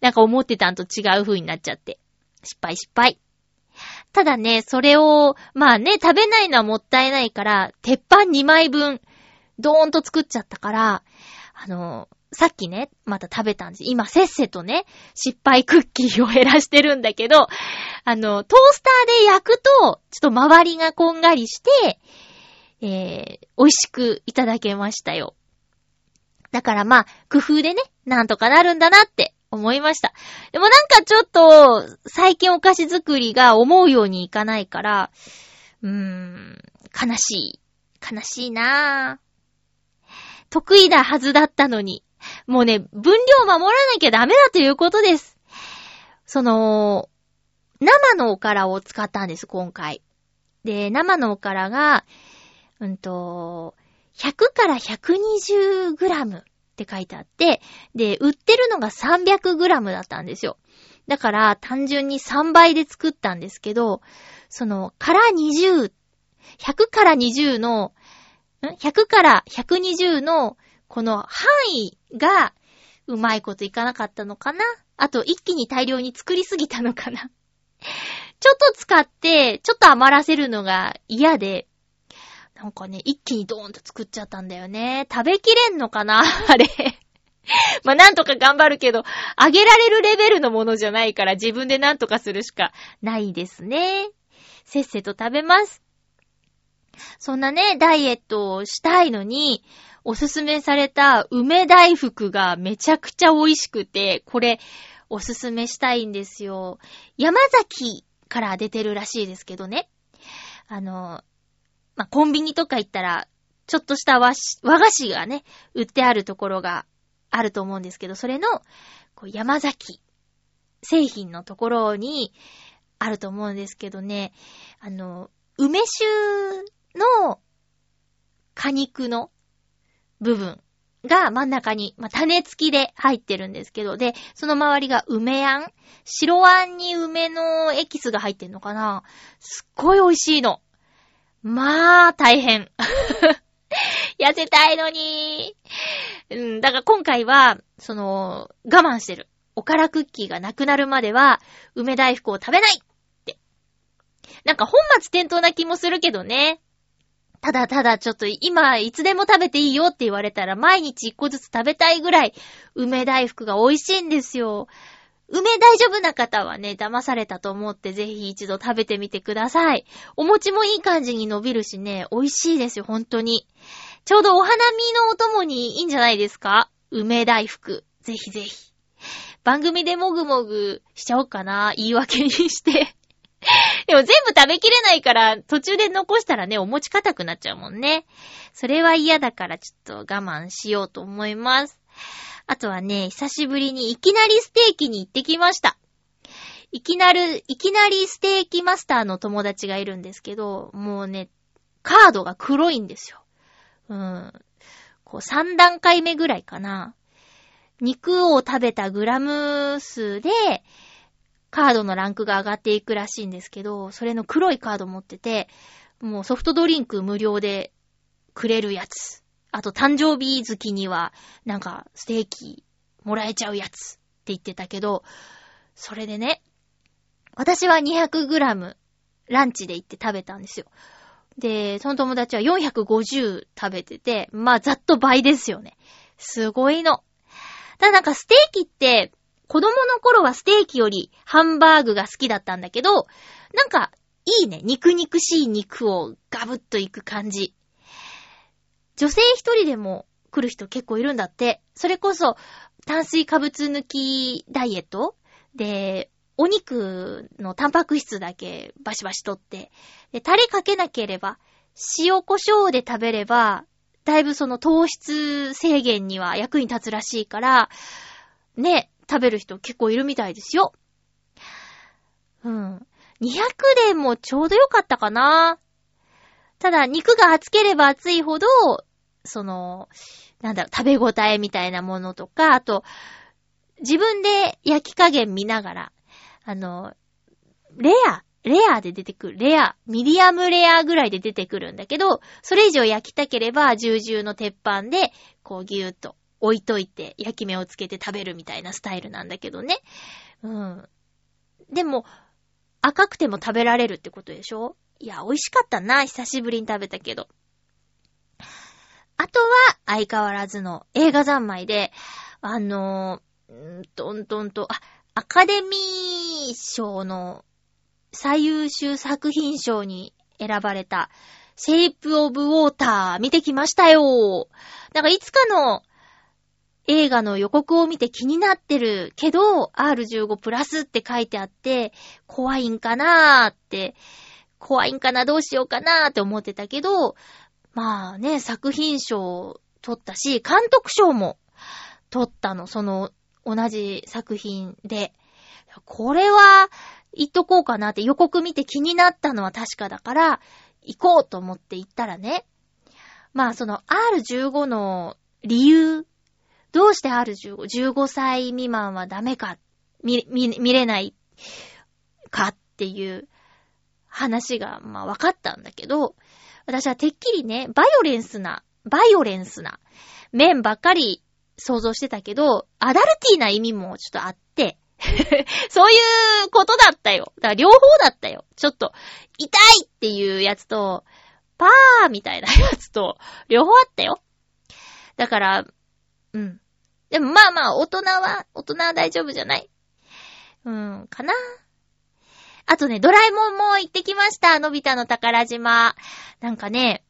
Speaker 1: なんか思ってたんと違う風になっちゃって、失敗失敗。ただね、それを、まあね、食べないのはもったいないから、鉄板2枚分、ドーンと作っちゃったから、あの、さっきね、また食べたんです。今、せっせとね、失敗クッキーを減らしてるんだけど、あの、トースターで焼くと、ちょっと周りがこんがりして、えー、美味しくいただけましたよ。だからまあ、工夫でね、なんとかなるんだなって思いました。でもなんかちょっと、最近お菓子作りが思うようにいかないから、うーん、悲しい。悲しいなぁ。得意なはずだったのに。もうね、分量守らなきゃダメだということです。その、生のおからを使ったんです、今回。で、生のおからが、うんと、100から120グラムって書いてあって、で、売ってるのが300グラムだったんですよ。だから、単純に3倍で作ったんですけど、その、から20、100から20の、ん？100から120のこの範囲がうまいこといかなかったのかな？あと一気に大量に作りすぎたのかな？ちょっと使って、ちょっと余らせるのが嫌で、なんかね、一気にドーンと作っちゃったんだよね。食べきれんのかな？あれ。ま、なんとか頑張るけど、あげられるレベルのものじゃないから自分でなんとかするしかないですね。せっせと食べます。そんなね、ダイエットをしたいのに、おすすめされた梅大福がめちゃくちゃ美味しくて、これ、おすすめしたいんですよ。山崎から出てるらしいですけどね。あの、まあ、コンビニとか行ったら、ちょっとした和菓子がね、売ってあるところがあると思うんですけど、それの、こう山崎製品のところにあると思うんですけどね、あの、梅酒の果肉の部分が真ん中に、まあ、種付きで入ってるんですけど、で、その周りが梅あん白あんに梅のエキスが入ってんのかなすっごい美味しいの。まあ、大変。痩せたいのに。うん、だから今回は、その、我慢してる。おからクッキーがなくなるまでは、梅大福を食べないって。なんか本末転倒な気もするけどね。ただただちょっと今いつでも食べていいよって言われたら毎日一個ずつ食べたいぐらい梅大福が美味しいんですよ。梅大丈夫な方はね、騙されたと思ってぜひ一度食べてみてください。お餅もいい感じに伸びるしね、美味しいですよ、本当に。ちょうどお花見のお供にいいんじゃないですか？梅大福。ぜひぜひ。番組でもぐもぐしちゃおうかな。言い訳にして でも全部食べきれないから、途中で残したらね、お餅硬くなっちゃうもんね。それは嫌だからちょっと我慢しようと思います。あとはね、久しぶりにいきなりステーキに行ってきました。いきなり、いきなりステーキマスターの友達がいるんですけど、もうね、カードが黒いんですよ。うん。こう3段階目ぐらいかな。肉を食べたグラム数で、カードのランクが上がっていくらしいんですけど、それの黒いカード持ってて、もうソフトドリンク無料でくれるやつ。あと誕生日月には、なんかステーキもらえちゃうやつって言ってたけど、それでね、私は 200g ランチで行って食べたんですよ。で、その友達は450食べてて、まあざっと倍ですよね。すごいの。ただなんかステーキって、子供の頃はステーキよりハンバーグが好きだったんだけど、なんか、いいね。肉肉しい肉をガブッといく感じ。女性一人でも来る人結構いるんだって。それこそ、炭水化物抜きダイエット？で、お肉のタンパク質だけバシバシとって、で、タレかけなければ、塩胡椒で食べれば、だいぶその糖質制限には役に立つらしいから、ね、食べる人結構いるみたいですよ。うん。200でもちょうどよかったかな。ただ、肉が厚ければ厚いほど、その、なんだろ、食べ応えみたいなものとか、あと、自分で焼き加減見ながら、あの、レア、レアで出てくる、レア、ミディアムレアぐらいで出てくるんだけど、それ以上焼きたければ、重々の鉄板で、こうギューッと置いといて、焼き目をつけて食べるみたいなスタイルなんだけどね。うん。でも、赤くても食べられるってことでしょ？いや、美味しかったな。久しぶりに食べたけど。あとは、相変わらずの映画三昧で、あのー、んとんとんと、あ、アカデミー賞の最優秀作品賞に選ばれた、シェイプオブウォーター見てきましたよ。なんかいつかの映画の予告を見て気になってるけど、R15 プラスって書いてあって、怖いんかなーって、怖いんかな、どうしようかなーって思ってたけど、まあね、作品賞取ったし、監督賞も取ったの、その同じ作品で。これは言っとこうかなって予告見て気になったのは確かだから、行こうと思って行ったらね。まあその R15 の理由どうして R15、15歳未満はダメか、見、見、見れないかっていう話が、まあ分かったんだけど、私はてっきりね、バイオレンスな、バイオレンスな面ばっかり想像してたけど、アダルティーな意味もちょっとあって、そういうことだったよ。だから両方だったよ。ちょっと、痛いっていうやつと、パーみたいなやつと、両方あったよ。だから、うん。でもまあまあ、大人は、大人は大丈夫じゃないうん、かな。あとね、ドラえもんも行ってきました。のび太の宝島。なんかね、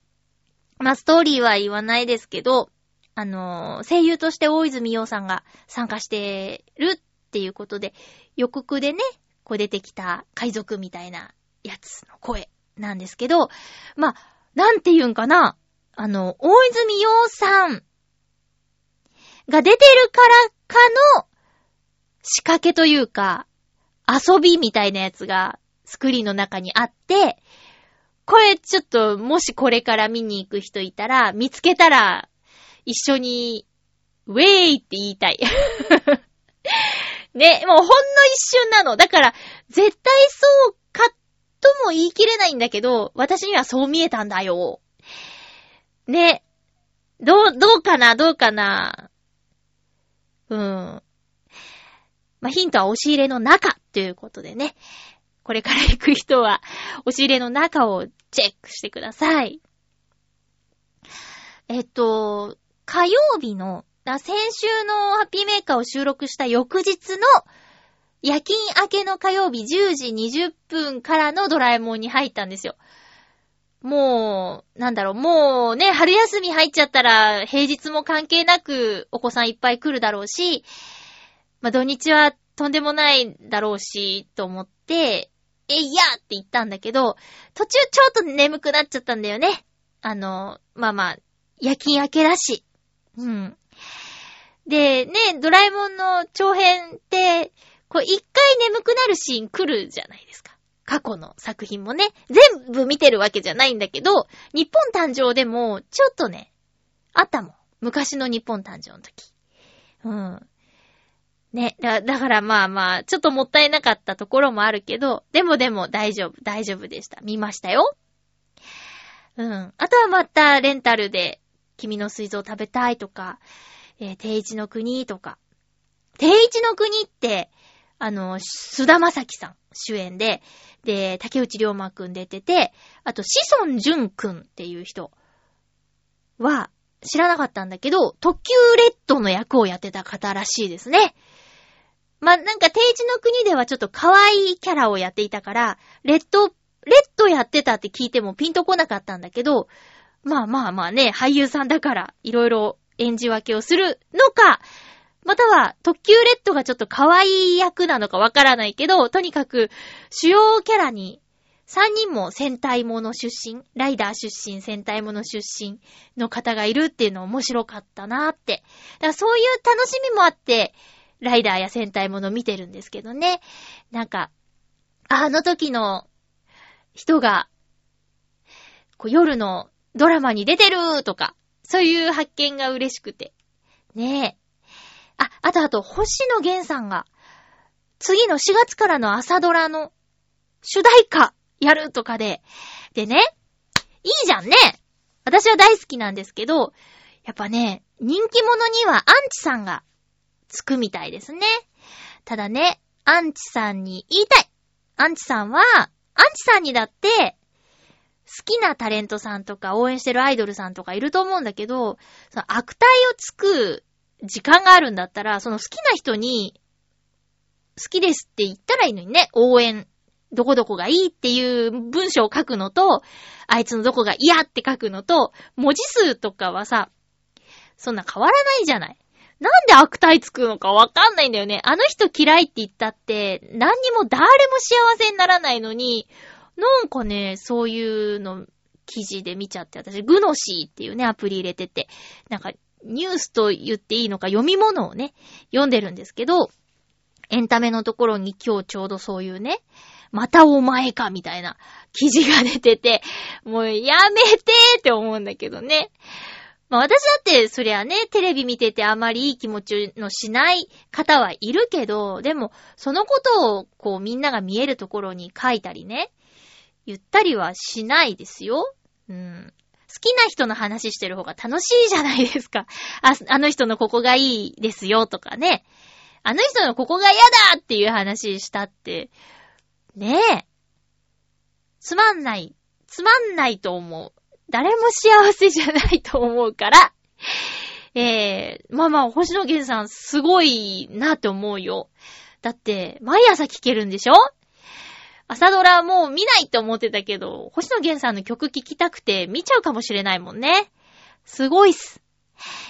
Speaker 1: まあ、ストーリーは言わないですけど、あのー声優として大泉洋さんが参加してるっていうことで、予告でね、こう出てきた海賊みたいなやつの声なんですけど、まあ、なんて言うんかな。あの、大泉洋さんが出てるからかの仕掛けというか、遊びみたいなやつがスクリーンの中にあって、これちょっともしこれから見に行く人いたら、見つけたら一緒にウェイって言いたい。ね、もうほんの一瞬なの。だから、絶対そうかとも言い切れないんだけど、私にはそう見えたんだよ。ね。どう、どうかなどうかなうん。まあ、ヒントは押し入れの中ということでね。これから行く人は、押し入れの中をチェックしてください。えっと、火曜日の、先週のハッピーメーカーを収録した翌日の夜勤明けの火曜日10時20分からのドラえもんに入ったんですよ。もう、なんだろう、もうね、春休み入っちゃったら平日も関係なくお子さんいっぱい来るだろうし、まあ、土日はとんでもないだろうし、と思って、えいやって言ったんだけど、途中ちょっと眠くなっちゃったんだよね。あの、まあまあ、夜勤明けだし。うん。で、ね、ドラえもんの長編って、こう一回眠くなるシーン来るじゃないですか。過去の作品もね、全部見てるわけじゃないんだけど、日本誕生でも、ちょっとね、あったもん。昔の日本誕生の時。うん。ね、だだからまあまあ、ちょっともったいなかったところもあるけど、でもでも大丈夫、大丈夫でした。見ましたよ。うん。あとはまたレンタルで、君の水蔵食べたいとか、えー、定一の国とか。定一の国って、あの、須田正樹さん主演で、で、竹内涼真くん出てて、あと、志尊淳くんっていう人は、知らなかったんだけど、特急レッドの役をやってた方らしいですね。ま、なんか、定一の国ではちょっと可愛いキャラをやっていたから、レッド、レッドやってたって聞いてもピンとこなかったんだけど、まあまあまあね、俳優さんだから、いろいろ演じ分けをするのか、または、特急レッドがちょっと可愛い役なのかわからないけど、とにかく、主要キャラに、3人も戦隊もの出身、ライダー出身、戦隊もの出身の方がいるっていうの面白かったなーって。だからそういう楽しみもあって、ライダーや戦隊もの見てるんですけどね。なんか、あの時の人が、こう夜のドラマに出てるとか、そういう発見が嬉しくて。ねえ。あ、あとあと、星野源さんが、次の4月からの朝ドラの主題歌やるとかで、でね、いいじゃんね私は大好きなんですけど、やっぱね、人気者にはアンチさんがつくみたいですね。ただね、アンチさんに言いたい。アンチさんは、アンチさんにだって、好きなタレントさんとか応援してるアイドルさんとかいると思うんだけど、その悪態をつく時間があるんだったら、その好きな人に、好きですって言ったらいいのにね、応援、どこどこがいいっていう文章を書くのと、あいつのどこが嫌って書くのと、文字数とかはさ、そんな変わらないじゃない。なんで悪態つくのかわかんないんだよね。あの人嫌いって言ったって、何にも誰も幸せにならないのに、なんかね、そういうの記事で見ちゃって、私、グノシーっていうね、アプリ入れてて、なんか、ニュースと言っていいのか読み物をね、読んでるんですけど、エンタメのところに今日ちょうどそういうね、またお前かみたいな記事が出てて、もうやめてって思うんだけどね。まあ私だってそりゃね、テレビ見ててあまりいい気持ちのしない方はいるけど、でもそのことをこうみんなが見えるところに書いたりね、言ったりはしないですよ。うん。好きな人の話してる方が楽しいじゃないですか。あ、あの人のここがいいですよとかね。あの人のここが嫌だっていう話したって、ねえ。つまんない。つまんないと思う。誰も幸せじゃないと思うから。えー、まあまあ、星野源さんすごいなって思うよ。だって、毎朝聴けるんでしょ？朝ドラもう見ないって思ってたけど、星野源さんの曲聴きたくて見ちゃうかもしれないもんね。すごいっす。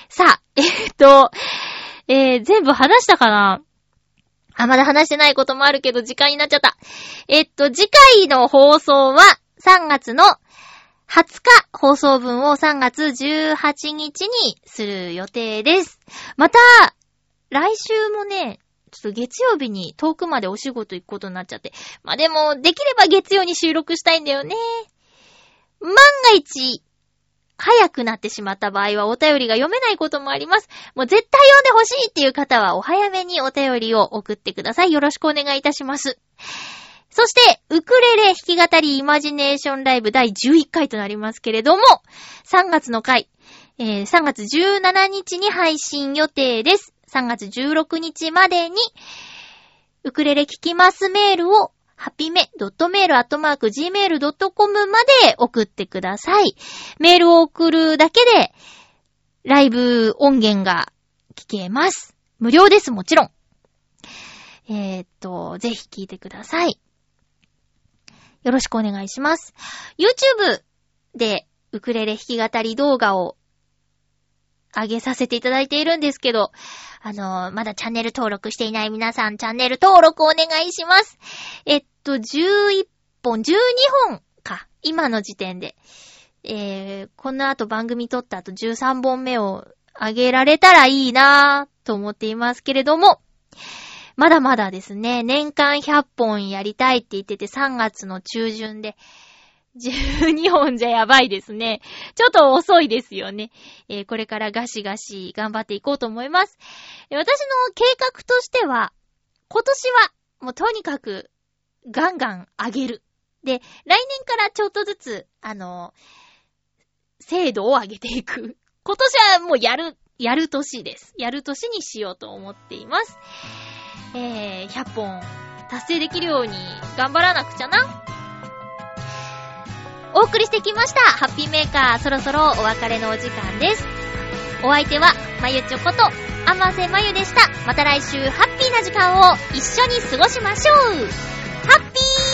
Speaker 1: さあ、えっと、えー、全部話したかな？あ、まだ話してないこともあるけど、時間になっちゃった。えっと、次回の放送は3月の20日放送分を3月18日にする予定です。また、来週もね、ちょっと月曜日に遠くまでお仕事行くことになっちゃって。まあ、でも、できれば月曜に収録したいんだよね。万が一、早くなってしまった場合はお便りが読めないこともあります。もう絶対読んでほしいっていう方はお早めにお便りを送ってください。よろしくお願いいたします。そして、ウクレレ弾き語りイマジネーションライブ第11回となりますけれども、3月の回、えー3月17日に配信予定です。3月16日までに、ウクレレ聞きますメールを、ハピメ、ドットメールアットマーク gmail.com まで送ってください。メールを送るだけで、ライブ音源が聞けます。無料です、もちろん。えーっと、ぜひ聞いてください。よろしくお願いします。YouTube でウクレレ弾き語り動画を上げさせていただいているんですけど、あのまだチャンネル登録していない皆さん、チャンネル登録お願いします。えっと、11本、12本か。今の時点で。えー、この後番組撮った後13本目を上げられたらいいなぁと思っていますけれども、まだまだですね、年間100本やりたいって言ってて3月の中旬で、12本じゃやばいですね。ちょっと遅いですよね。えーこれからガシガシ頑張っていこうと思います。私の計画としては、今年はもうとにかくガンガン上げる。で、来年からちょっとずつ、あの精度を上げていく。今年はもうやる、やる年です。やる年にしようと思っています。えー、100本達成できるように頑張らなくちゃな。お送りしてきました。ハッピーメーカー、そろそろお別れのお時間です。お相手は、まゆちょこと、あませまゆでした。また来週、ハッピーな時間を一緒に過ごしましょうハッピー